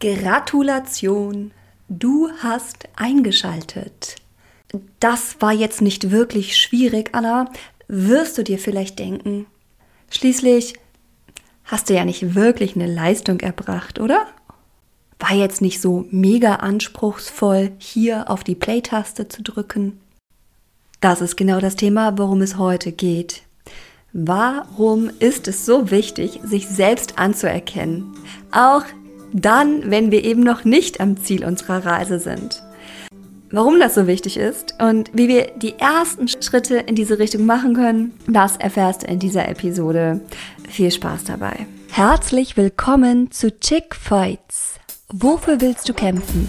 Gratulation, du hast eingeschaltet. Das war jetzt nicht wirklich schwierig, Anna, wirst du dir vielleicht denken. Schließlich hast du ja nicht wirklich eine Leistung erbracht, oder? War jetzt nicht so mega anspruchsvoll, hier auf die Play-Taste zu drücken. Das ist genau das Thema, worum es heute geht. Warum ist es so wichtig, sich selbst anzuerkennen? Auch dann, wenn wir eben noch nicht am Ziel unserer Reise sind. Warum das so wichtig ist und wie wir die ersten Schritte in diese Richtung machen können, das erfährst du in dieser Episode. Viel Spaß dabei. Herzlich willkommen zu Chick Fights. Wofür willst du kämpfen?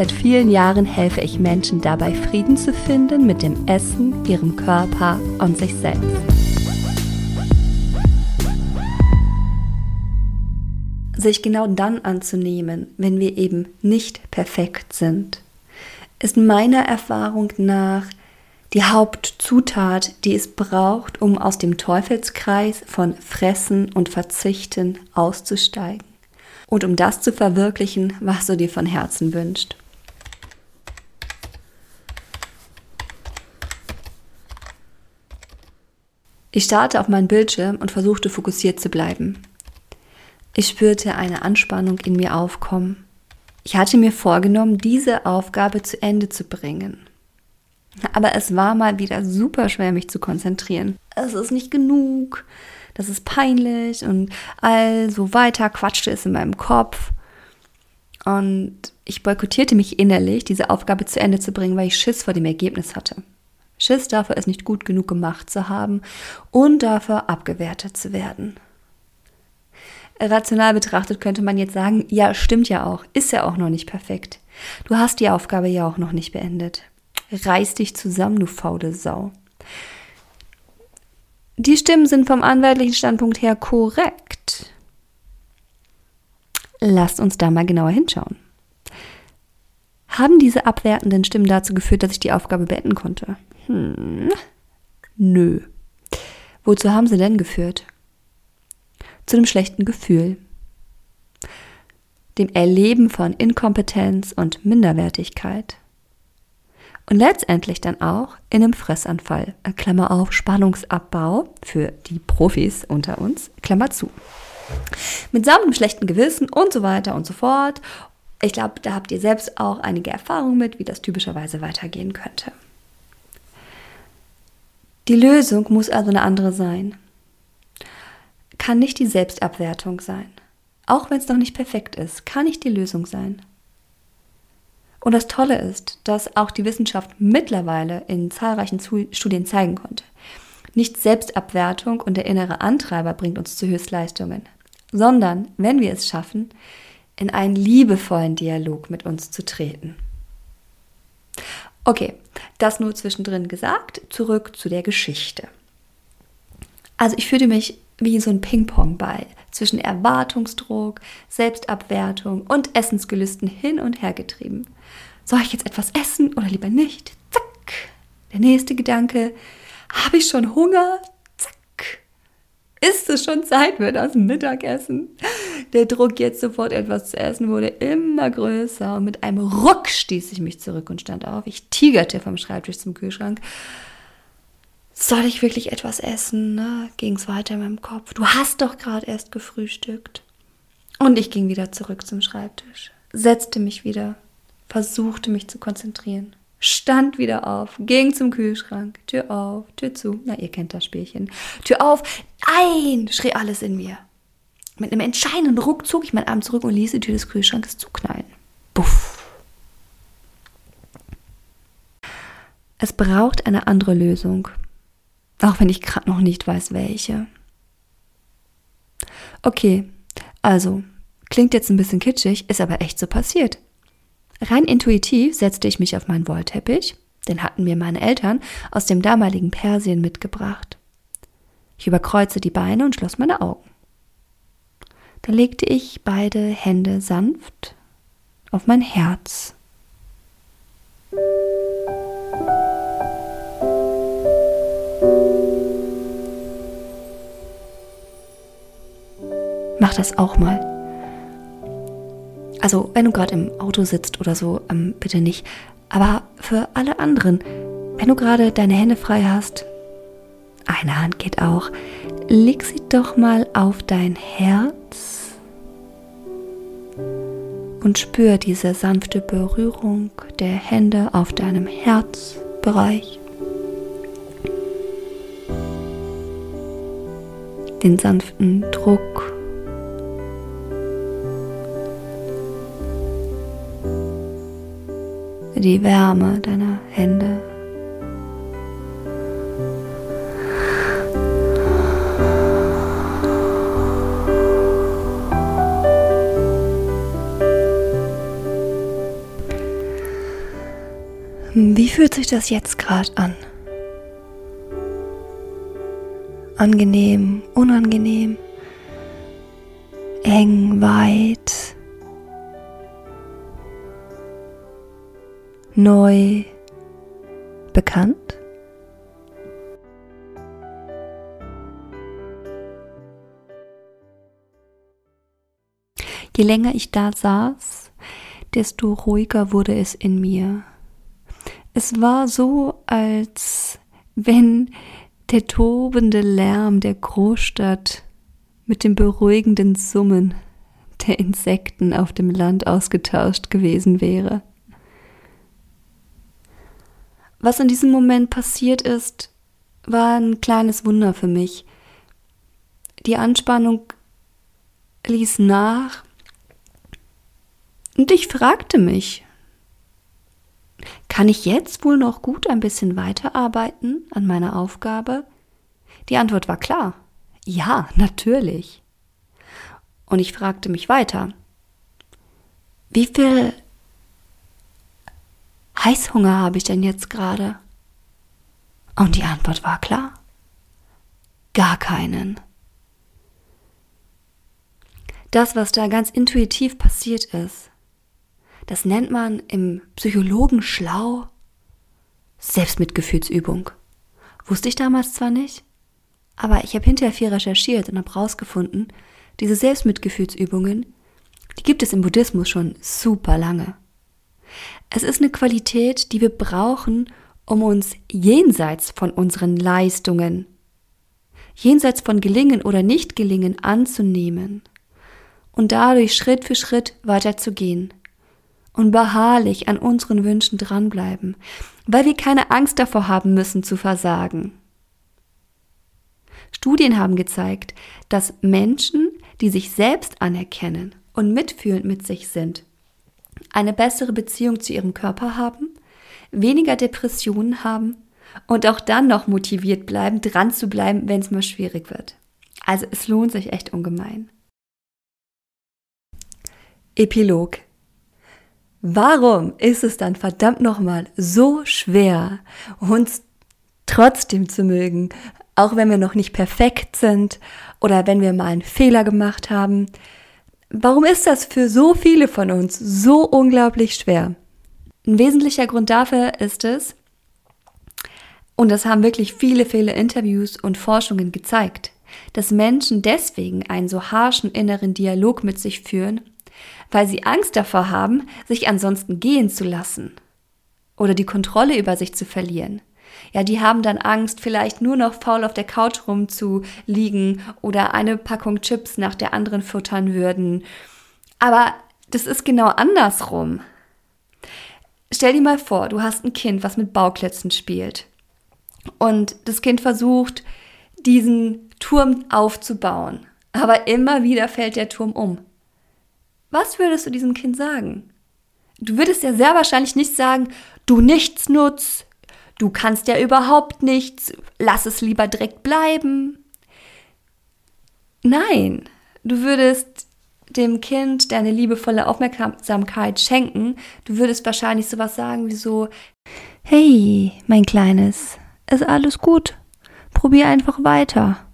Seit vielen Jahren helfe ich Menschen dabei, Frieden zu finden mit dem Essen, ihrem Körper und sich selbst. Sich genau dann anzunehmen, wenn wir eben nicht perfekt sind, ist meiner Erfahrung nach die Hauptzutat, die es braucht, um aus dem Teufelskreis von Fressen und Verzichten auszusteigen und um das zu verwirklichen, was du dir von Herzen wünschst. Ich starrte auf meinen Bildschirm und versuchte fokussiert zu bleiben. Ich spürte eine Anspannung in mir aufkommen. Ich hatte mir vorgenommen, diese Aufgabe zu Ende zu bringen. Aber es war mal wieder super schwer, mich zu konzentrieren. Es ist nicht genug, das ist peinlich und also weiter quatschte es in meinem Kopf. Und ich boykottierte mich innerlich, diese Aufgabe zu Ende zu bringen, weil ich Schiss vor dem Ergebnis hatte. Schiss dafür, es nicht gut genug gemacht zu haben und dafür abgewertet zu werden. Rational betrachtet könnte man jetzt sagen, ja, stimmt ja auch, ist ja auch noch nicht perfekt. Du hast die Aufgabe ja auch noch nicht beendet. Reiß dich zusammen, du faule Sau. Die Stimmen sind vom anwaltlichen Standpunkt her korrekt. Lasst uns da mal genauer hinschauen. Haben diese abwertenden Stimmen dazu geführt, dass ich die Aufgabe beenden konnte? Hm, nö. Wozu haben sie denn geführt? Zu einem schlechten Gefühl. Dem Erleben von Inkompetenz und Minderwertigkeit. Und letztendlich dann auch in einem Fressanfall. Äh, Klammer auf, Spannungsabbau für die Profis unter uns, Klammer zu. Mit einem schlechten Gewissen und so weiter und so fort. Ich glaube, da habt ihr selbst auch einige Erfahrungen mit, wie das typischerweise weitergehen könnte. Die Lösung muss also eine andere sein. Kann nicht die Selbstabwertung sein. Auch wenn es noch nicht perfekt ist, kann nicht die Lösung sein. Und das Tolle ist, dass auch die Wissenschaft mittlerweile in zahlreichen Studien zeigen konnte. Nicht Selbstabwertung und der innere Antreiber bringt uns zu Höchstleistungen, sondern, wenn wir es schaffen, in einen liebevollen Dialog mit uns zu treten. Okay, das nur zwischendrin gesagt. Zurück zu der Geschichte. Also ich fühlte mich wie so ein Ping-Pong-Ball zwischen Erwartungsdruck, Selbstabwertung und Essensgelüsten hin und her getrieben. Soll ich jetzt etwas essen oder lieber nicht? Zack. Der nächste Gedanke. Habe ich schon Hunger? ist es schon Zeit für das Mittagessen. Der Druck, jetzt sofort etwas zu essen, wurde immer größer und mit einem Ruck stieß ich mich zurück und stand auf. Ich tigerte vom Schreibtisch zum Kühlschrank. Soll ich wirklich etwas essen? Ne? Ging es weiter in meinem Kopf. Du hast doch gerade erst gefrühstückt. Und ich ging wieder zurück zum Schreibtisch, setzte mich wieder, versuchte mich zu konzentrieren stand wieder auf, ging zum Kühlschrank, Tür auf, Tür zu. Na, ihr kennt das Spielchen. Tür auf, ein, schrie alles in mir. Mit einem entscheidenden Ruck zog ich meinen Arm zurück und ließ die Tür des Kühlschranks zuknallen. Buff. Es braucht eine andere Lösung. Auch wenn ich gerade noch nicht weiß, welche. Okay, also, klingt jetzt ein bisschen kitschig, ist aber echt so passiert. Rein intuitiv setzte ich mich auf meinen Wollteppich, den hatten mir meine Eltern aus dem damaligen Persien mitgebracht. Ich überkreuze die Beine und schloss meine Augen. Da legte ich beide Hände sanft auf mein Herz. Mach das auch mal. Also, wenn du gerade im Auto sitzt oder so, ähm, bitte nicht. Aber für alle anderen, wenn du gerade deine Hände frei hast, eine Hand geht auch, leg sie doch mal auf dein Herz und spür diese sanfte Berührung der Hände auf deinem Herzbereich. Den sanften Druck die Wärme deiner Hände. Wie fühlt sich das jetzt gerade an? Angenehm, unangenehm, eng, weit. neu bekannt? Je länger ich da saß, desto ruhiger wurde es in mir. Es war so, als wenn der tobende Lärm der Großstadt mit dem beruhigenden Summen der Insekten auf dem Land ausgetauscht gewesen wäre. Was in diesem Moment passiert ist, war ein kleines Wunder für mich. Die Anspannung ließ nach und ich fragte mich, kann ich jetzt wohl noch gut ein bisschen weiterarbeiten an meiner Aufgabe? Die Antwort war klar. Ja, natürlich. Und ich fragte mich weiter. Wie viel Heißhunger habe ich denn jetzt gerade? Und die Antwort war klar. Gar keinen. Das, was da ganz intuitiv passiert ist, das nennt man im Psychologen schlau Selbstmitgefühlsübung. Wusste ich damals zwar nicht, aber ich habe hinterher viel recherchiert und habe herausgefunden, diese Selbstmitgefühlsübungen, die gibt es im Buddhismus schon super lange. Es ist eine Qualität, die wir brauchen, um uns jenseits von unseren Leistungen, jenseits von Gelingen oder Nicht-Gelingen anzunehmen und dadurch Schritt für Schritt weiterzugehen und beharrlich an unseren Wünschen dranbleiben, weil wir keine Angst davor haben müssen zu versagen. Studien haben gezeigt, dass Menschen, die sich selbst anerkennen und mitfühlend mit sich sind, eine bessere Beziehung zu ihrem Körper haben, weniger Depressionen haben und auch dann noch motiviert bleiben, dran zu bleiben, wenn es mal schwierig wird. Also es lohnt sich echt ungemein. Epilog. Warum ist es dann verdammt nochmal so schwer, uns trotzdem zu mögen, auch wenn wir noch nicht perfekt sind oder wenn wir mal einen Fehler gemacht haben? Warum ist das für so viele von uns so unglaublich schwer? Ein wesentlicher Grund dafür ist es, und das haben wirklich viele, viele Interviews und Forschungen gezeigt, dass Menschen deswegen einen so harschen inneren Dialog mit sich führen, weil sie Angst davor haben, sich ansonsten gehen zu lassen oder die Kontrolle über sich zu verlieren. Ja, die haben dann Angst, vielleicht nur noch faul auf der Couch rumzuliegen oder eine Packung Chips nach der anderen futtern würden. Aber das ist genau andersrum. Stell dir mal vor, du hast ein Kind, was mit Bauklötzen spielt. Und das Kind versucht, diesen Turm aufzubauen. Aber immer wieder fällt der Turm um. Was würdest du diesem Kind sagen? Du würdest ja sehr wahrscheinlich nicht sagen, du Nichtsnutz, du kannst ja überhaupt nichts, lass es lieber direkt bleiben. Nein, du würdest dem Kind deine liebevolle Aufmerksamkeit schenken. Du würdest wahrscheinlich sowas sagen wie so, hey, mein Kleines, ist alles gut. Probier einfach weiter.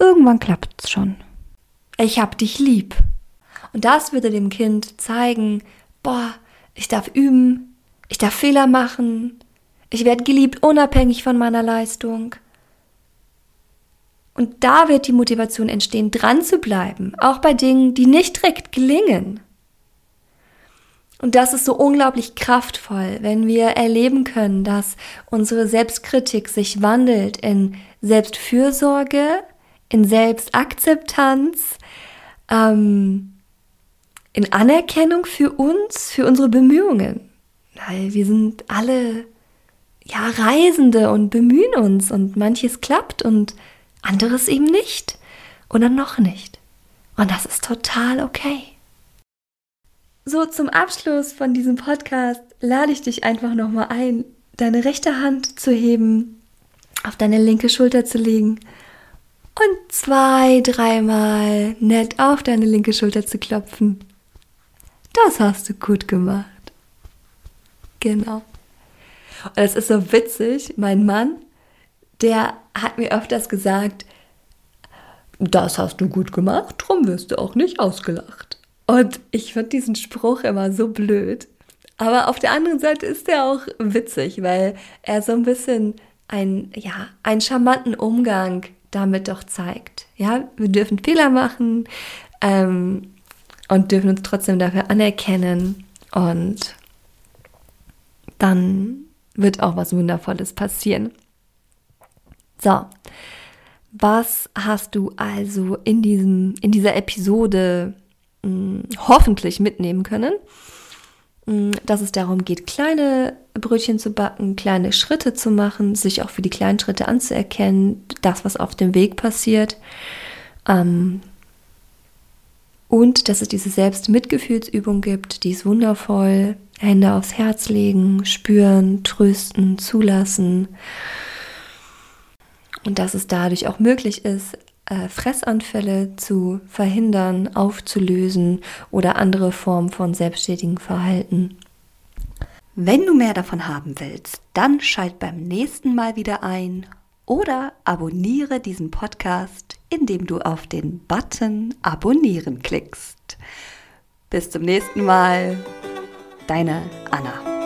Irgendwann klappt's schon. Ich hab dich lieb. Und das würde dem Kind zeigen, boah, ich darf üben, ich darf Fehler machen, ich werde geliebt unabhängig von meiner Leistung. Und da wird die Motivation entstehen, dran zu bleiben, auch bei Dingen, die nicht direkt gelingen. Und das ist so unglaublich kraftvoll, wenn wir erleben können, dass unsere Selbstkritik sich wandelt in Selbstfürsorge, in Selbstakzeptanz, ähm, in Anerkennung für uns, für unsere Bemühungen. Weil wir sind alle ja Reisende und bemühen uns und manches klappt und anderes eben nicht oder noch nicht. Und das ist total okay. So zum Abschluss von diesem Podcast lade ich dich einfach nochmal ein, deine rechte Hand zu heben, auf deine linke Schulter zu legen und zwei, dreimal nett auf deine linke Schulter zu klopfen. Das hast du gut gemacht. Genau. Und es ist so witzig, mein Mann, der hat mir öfters gesagt, das hast du gut gemacht, drum wirst du auch nicht ausgelacht. Und ich finde diesen Spruch immer so blöd. Aber auf der anderen Seite ist er auch witzig, weil er so ein bisschen ein, ja, einen charmanten Umgang damit doch zeigt. Ja, wir dürfen Fehler machen ähm, und dürfen uns trotzdem dafür anerkennen und dann wird auch was Wundervolles passieren. So, was hast du also in, diesem, in dieser Episode mh, hm, hoffentlich mitnehmen können? Mh, hm, dass es darum geht, kleine Brötchen zu backen, kleine Schritte zu machen, sich auch für die kleinen Schritte anzuerkennen, das, was auf dem Weg passiert. Ähm, und dass es diese Selbstmitgefühlsübung gibt, die ist wundervoll. Hände aufs Herz legen, spüren, trösten, zulassen. Und dass es dadurch auch möglich ist, äh, Fressanfälle zu verhindern, aufzulösen oder andere Formen von selbstständigen Verhalten. Wenn du mehr davon haben willst, dann schalt beim nächsten Mal wieder ein oder abonniere diesen Podcast, indem du auf den Button Abonnieren klickst. Bis zum nächsten Mal, deine Anna.